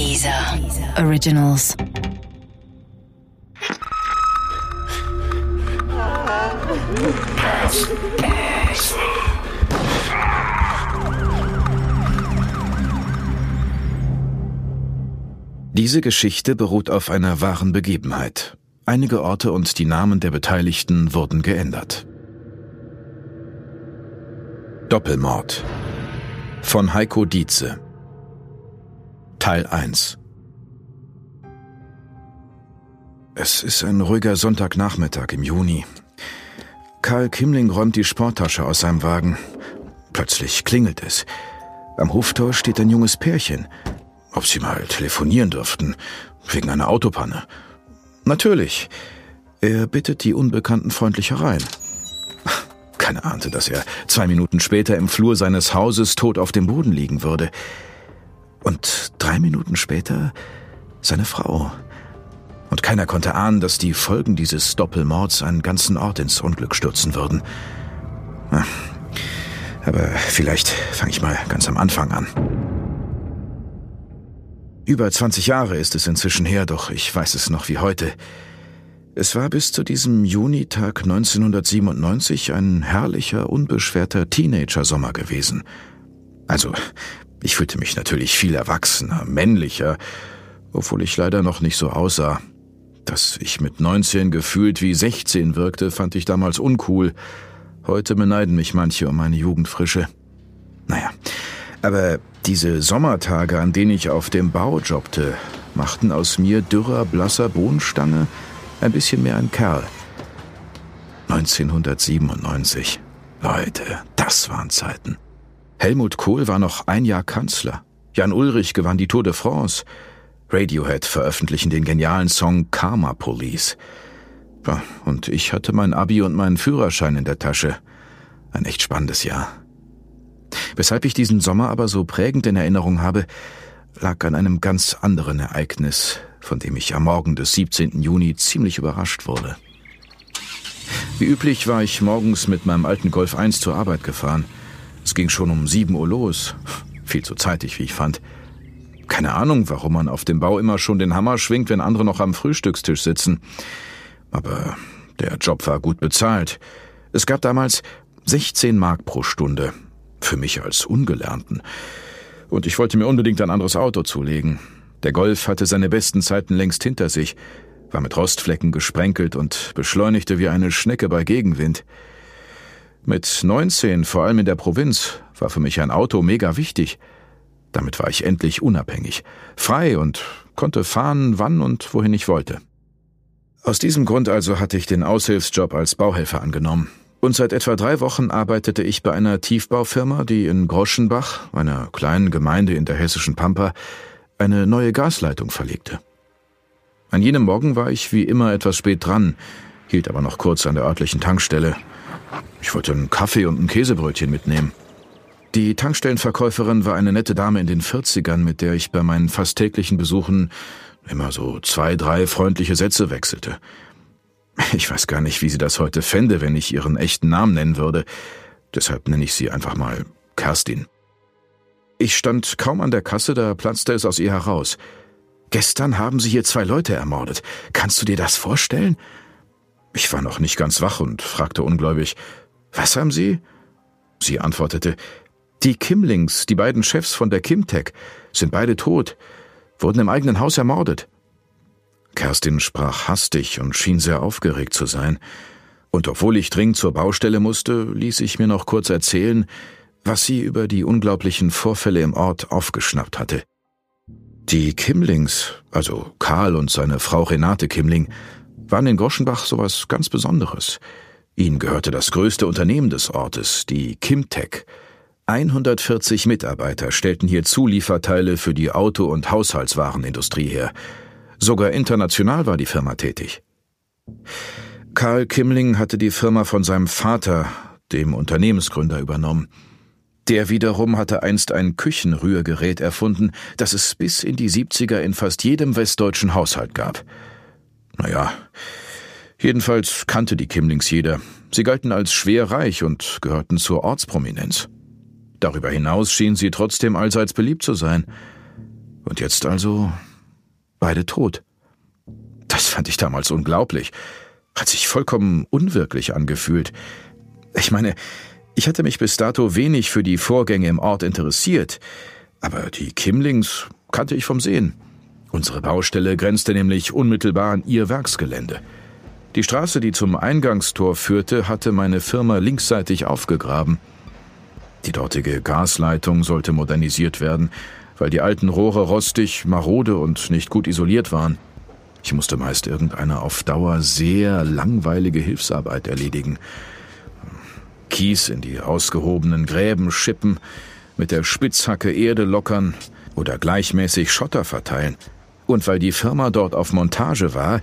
Dieser Originals. Diese Geschichte beruht auf einer wahren Begebenheit. Einige Orte und die Namen der Beteiligten wurden geändert. Doppelmord von Heiko Dietze Teil 1 Es ist ein ruhiger Sonntagnachmittag im Juni. Karl Kimling räumt die Sporttasche aus seinem Wagen. Plötzlich klingelt es. Am Hoftor steht ein junges Pärchen. Ob sie mal telefonieren dürften, wegen einer Autopanne. Natürlich. Er bittet die Unbekannten freundlich herein. Keiner ahnte, dass er zwei Minuten später im Flur seines Hauses tot auf dem Boden liegen würde. Und drei Minuten später seine Frau. Und keiner konnte ahnen, dass die Folgen dieses Doppelmords einen ganzen Ort ins Unglück stürzen würden. Aber vielleicht fange ich mal ganz am Anfang an. Über 20 Jahre ist es inzwischen her, doch ich weiß es noch wie heute. Es war bis zu diesem Junitag 1997 ein herrlicher, unbeschwerter Teenager-Sommer gewesen. Also, ich fühlte mich natürlich viel erwachsener, männlicher, obwohl ich leider noch nicht so aussah. Dass ich mit 19 gefühlt wie 16 wirkte, fand ich damals uncool. Heute beneiden mich manche um meine Jugendfrische. Naja, aber diese Sommertage, an denen ich auf dem Bau jobbte, machten aus mir dürrer, blasser Bohnenstange ein bisschen mehr ein Kerl. 1997. Leute, das waren Zeiten. Helmut Kohl war noch ein Jahr Kanzler. Jan Ulrich gewann die Tour de France. Radiohead veröffentlichen den genialen Song Karma Police. Und ich hatte mein Abi und meinen Führerschein in der Tasche. Ein echt spannendes Jahr. Weshalb ich diesen Sommer aber so prägend in Erinnerung habe, lag an einem ganz anderen Ereignis, von dem ich am Morgen des 17. Juni ziemlich überrascht wurde. Wie üblich war ich morgens mit meinem alten Golf 1 zur Arbeit gefahren. Es ging schon um 7 Uhr los. Viel zu zeitig, wie ich fand. Keine Ahnung, warum man auf dem Bau immer schon den Hammer schwingt, wenn andere noch am Frühstückstisch sitzen. Aber der Job war gut bezahlt. Es gab damals 16 Mark pro Stunde. Für mich als Ungelernten. Und ich wollte mir unbedingt ein anderes Auto zulegen. Der Golf hatte seine besten Zeiten längst hinter sich, war mit Rostflecken gesprenkelt und beschleunigte wie eine Schnecke bei Gegenwind. Mit 19, vor allem in der Provinz, war für mich ein Auto mega wichtig. Damit war ich endlich unabhängig, frei und konnte fahren, wann und wohin ich wollte. Aus diesem Grund also hatte ich den Aushilfsjob als Bauhelfer angenommen. Und seit etwa drei Wochen arbeitete ich bei einer Tiefbaufirma, die in Groschenbach, einer kleinen Gemeinde in der hessischen Pampa, eine neue Gasleitung verlegte. An jenem Morgen war ich wie immer etwas spät dran, hielt aber noch kurz an der örtlichen Tankstelle. Ich wollte einen Kaffee und ein Käsebrötchen mitnehmen. Die Tankstellenverkäuferin war eine nette Dame in den 40ern, mit der ich bei meinen fast täglichen Besuchen immer so zwei, drei freundliche Sätze wechselte. Ich weiß gar nicht, wie sie das heute fände, wenn ich ihren echten Namen nennen würde. Deshalb nenne ich sie einfach mal Kerstin. Ich stand kaum an der Kasse, da platzte es aus ihr heraus. Gestern haben sie hier zwei Leute ermordet. Kannst du dir das vorstellen? Ich war noch nicht ganz wach und fragte ungläubig, was haben Sie? Sie antwortete, die Kimlings, die beiden Chefs von der Kimtech, sind beide tot, wurden im eigenen Haus ermordet. Kerstin sprach hastig und schien sehr aufgeregt zu sein. Und obwohl ich dringend zur Baustelle musste, ließ ich mir noch kurz erzählen, was sie über die unglaublichen Vorfälle im Ort aufgeschnappt hatte. Die Kimlings, also Karl und seine Frau Renate Kimling, waren in Goschenbach sowas ganz Besonderes. Ihnen gehörte das größte Unternehmen des Ortes, die Kimtech. 140 Mitarbeiter stellten hier Zulieferteile für die Auto- und Haushaltswarenindustrie her. Sogar international war die Firma tätig. Karl Kimling hatte die Firma von seinem Vater, dem Unternehmensgründer, übernommen. Der wiederum hatte einst ein Küchenrührgerät erfunden, das es bis in die 70er in fast jedem westdeutschen Haushalt gab. Naja, jedenfalls kannte die Kimlings jeder. Sie galten als schwer reich und gehörten zur Ortsprominenz. Darüber hinaus schienen sie trotzdem allseits beliebt zu sein. Und jetzt also beide tot. Das fand ich damals unglaublich. Hat sich vollkommen unwirklich angefühlt. Ich meine, ich hatte mich bis dato wenig für die Vorgänge im Ort interessiert, aber die Kimlings kannte ich vom Sehen. Unsere Baustelle grenzte nämlich unmittelbar an ihr Werksgelände. Die Straße, die zum Eingangstor führte, hatte meine Firma linksseitig aufgegraben. Die dortige Gasleitung sollte modernisiert werden, weil die alten Rohre rostig, marode und nicht gut isoliert waren. Ich musste meist irgendeine auf Dauer sehr langweilige Hilfsarbeit erledigen. Kies in die ausgehobenen Gräben schippen, mit der Spitzhacke Erde lockern oder gleichmäßig Schotter verteilen. Und weil die Firma dort auf Montage war,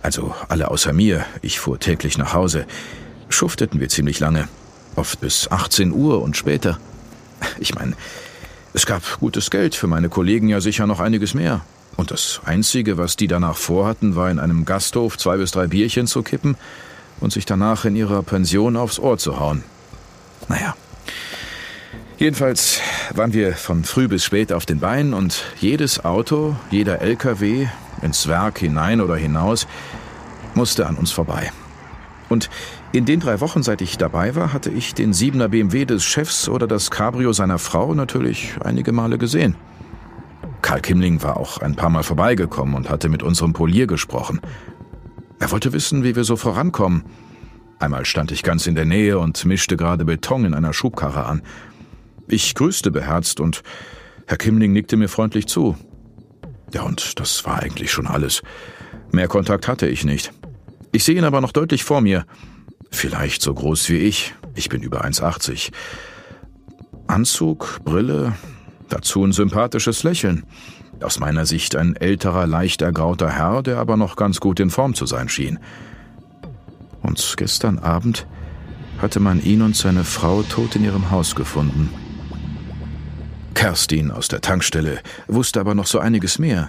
also alle außer mir, ich fuhr täglich nach Hause, schufteten wir ziemlich lange, oft bis 18 Uhr und später. Ich meine, es gab gutes Geld, für meine Kollegen ja sicher noch einiges mehr. Und das Einzige, was die danach vorhatten, war in einem Gasthof zwei bis drei Bierchen zu kippen und sich danach in ihrer Pension aufs Ohr zu hauen. Naja. Jedenfalls waren wir von früh bis spät auf den Beinen und jedes Auto, jeder LKW, ins Werk hinein oder hinaus, musste an uns vorbei. Und in den drei Wochen, seit ich dabei war, hatte ich den 7er BMW des Chefs oder das Cabrio seiner Frau natürlich einige Male gesehen. Karl Kimling war auch ein paar Mal vorbeigekommen und hatte mit unserem Polier gesprochen. Er wollte wissen, wie wir so vorankommen. Einmal stand ich ganz in der Nähe und mischte gerade Beton in einer Schubkarre an. Ich grüßte beherzt und Herr Kimling nickte mir freundlich zu. Ja, und das war eigentlich schon alles. Mehr Kontakt hatte ich nicht. Ich sehe ihn aber noch deutlich vor mir. Vielleicht so groß wie ich. Ich bin über 1,80. Anzug, Brille, dazu ein sympathisches Lächeln. Aus meiner Sicht ein älterer, leicht ergrauter Herr, der aber noch ganz gut in Form zu sein schien. Und gestern Abend hatte man ihn und seine Frau tot in ihrem Haus gefunden. Kerstin aus der Tankstelle wusste aber noch so einiges mehr.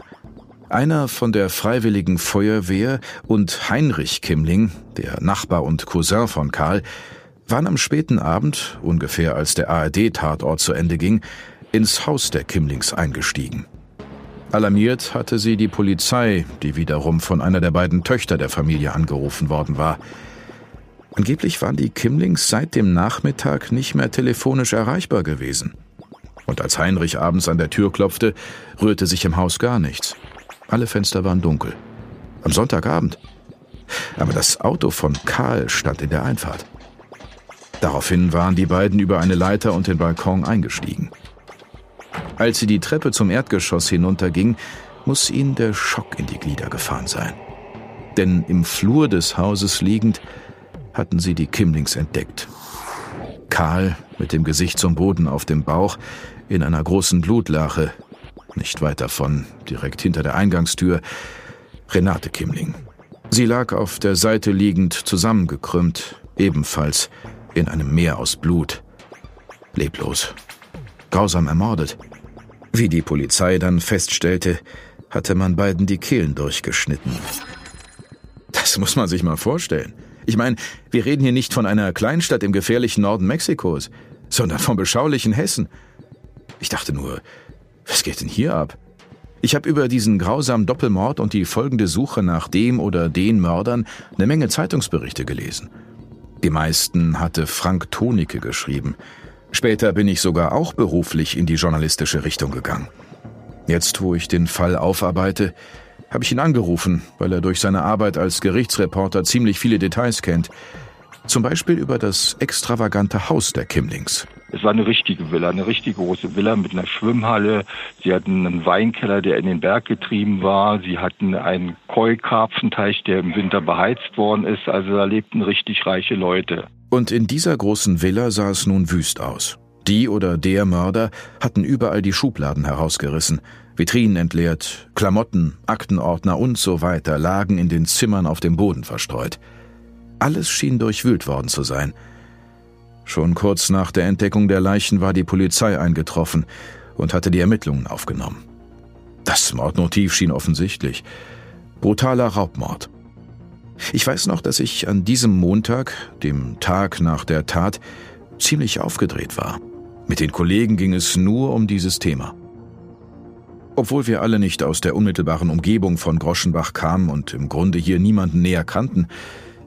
Einer von der Freiwilligen Feuerwehr und Heinrich Kimmling, der Nachbar und Cousin von Karl, waren am späten Abend, ungefähr als der ARD-Tatort zu Ende ging, ins Haus der Kimmlings eingestiegen. Alarmiert hatte sie die Polizei, die wiederum von einer der beiden Töchter der Familie angerufen worden war. Angeblich waren die Kimmlings seit dem Nachmittag nicht mehr telefonisch erreichbar gewesen. Und als Heinrich abends an der Tür klopfte, rührte sich im Haus gar nichts. Alle Fenster waren dunkel. Am Sonntagabend. Aber das Auto von Karl stand in der Einfahrt. Daraufhin waren die beiden über eine Leiter und den Balkon eingestiegen. Als sie die Treppe zum Erdgeschoss hinunterging, muss ihnen der Schock in die Glieder gefahren sein. Denn im Flur des Hauses liegend hatten sie die Kimlings entdeckt. Karl mit dem Gesicht zum Boden auf dem Bauch, in einer großen Blutlache, nicht weit davon, direkt hinter der Eingangstür, Renate Kimling. Sie lag auf der Seite liegend zusammengekrümmt, ebenfalls in einem Meer aus Blut. Leblos. Grausam ermordet. Wie die Polizei dann feststellte, hatte man beiden die Kehlen durchgeschnitten. Das muss man sich mal vorstellen. Ich meine, wir reden hier nicht von einer Kleinstadt im gefährlichen Norden Mexikos, sondern vom beschaulichen Hessen. Ich dachte nur, was geht denn hier ab? Ich habe über diesen grausamen Doppelmord und die folgende Suche nach dem oder den Mördern eine Menge Zeitungsberichte gelesen. Die meisten hatte Frank Tonicke geschrieben. Später bin ich sogar auch beruflich in die journalistische Richtung gegangen. Jetzt, wo ich den Fall aufarbeite, habe ich ihn angerufen, weil er durch seine Arbeit als Gerichtsreporter ziemlich viele Details kennt. Zum Beispiel über das extravagante Haus der Kimlings. Es war eine richtige Villa, eine richtig große Villa mit einer Schwimmhalle. Sie hatten einen Weinkeller, der in den Berg getrieben war. Sie hatten einen Koi-Karpfenteich, der im Winter beheizt worden ist. Also da lebten richtig reiche Leute. Und in dieser großen Villa sah es nun wüst aus. Die oder der Mörder hatten überall die Schubladen herausgerissen, Vitrinen entleert, Klamotten, Aktenordner und so weiter lagen in den Zimmern auf dem Boden verstreut. Alles schien durchwühlt worden zu sein. Schon kurz nach der Entdeckung der Leichen war die Polizei eingetroffen und hatte die Ermittlungen aufgenommen. Das Mordmotiv schien offensichtlich. Brutaler Raubmord. Ich weiß noch, dass ich an diesem Montag, dem Tag nach der Tat, ziemlich aufgedreht war. Mit den Kollegen ging es nur um dieses Thema. Obwohl wir alle nicht aus der unmittelbaren Umgebung von Groschenbach kamen und im Grunde hier niemanden näher kannten,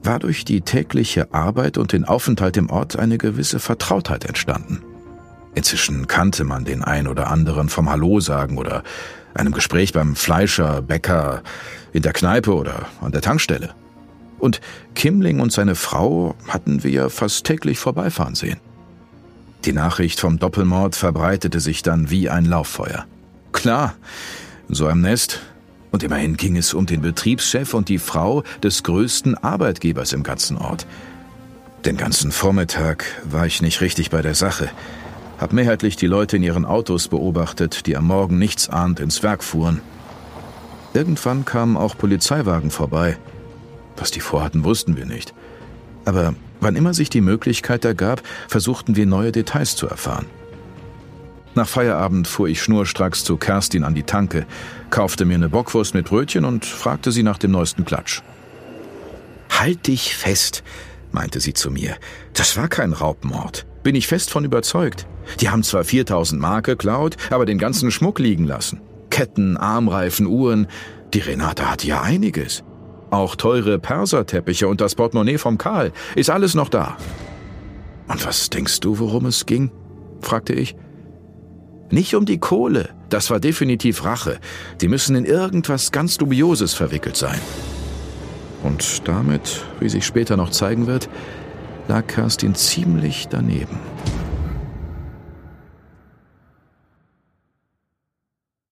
war durch die tägliche Arbeit und den Aufenthalt im Ort eine gewisse Vertrautheit entstanden. Inzwischen kannte man den ein oder anderen vom Hallo sagen oder einem Gespräch beim Fleischer, Bäcker, in der Kneipe oder an der Tankstelle. Und Kimling und seine Frau hatten wir fast täglich vorbeifahren sehen. Die Nachricht vom Doppelmord verbreitete sich dann wie ein Lauffeuer. Klar, so einem Nest. Und immerhin ging es um den Betriebschef und die Frau des größten Arbeitgebers im ganzen Ort. Den ganzen Vormittag war ich nicht richtig bei der Sache. Hab mehrheitlich die Leute in ihren Autos beobachtet, die am Morgen nichtsahnd ins Werk fuhren. Irgendwann kamen auch Polizeiwagen vorbei. Was die vorhatten, wussten wir nicht. Aber wann immer sich die Möglichkeit ergab, versuchten wir neue Details zu erfahren. Nach Feierabend fuhr ich schnurstracks zu Kerstin an die Tanke, kaufte mir eine Bockwurst mit Brötchen und fragte sie nach dem neuesten Klatsch. Halt dich fest, meinte sie zu mir. Das war kein Raubmord. Bin ich fest von überzeugt. Die haben zwar 4000 Mark geklaut, aber den ganzen Schmuck liegen lassen. Ketten, Armreifen, Uhren. Die Renate hat ja einiges. Auch teure Perserteppiche und das Portemonnaie vom Karl. Ist alles noch da. Und was denkst du, worum es ging? fragte ich. Nicht um die Kohle. Das war definitiv Rache. Die müssen in irgendwas ganz Dubioses verwickelt sein. Und damit, wie sich später noch zeigen wird, lag Kerstin ziemlich daneben.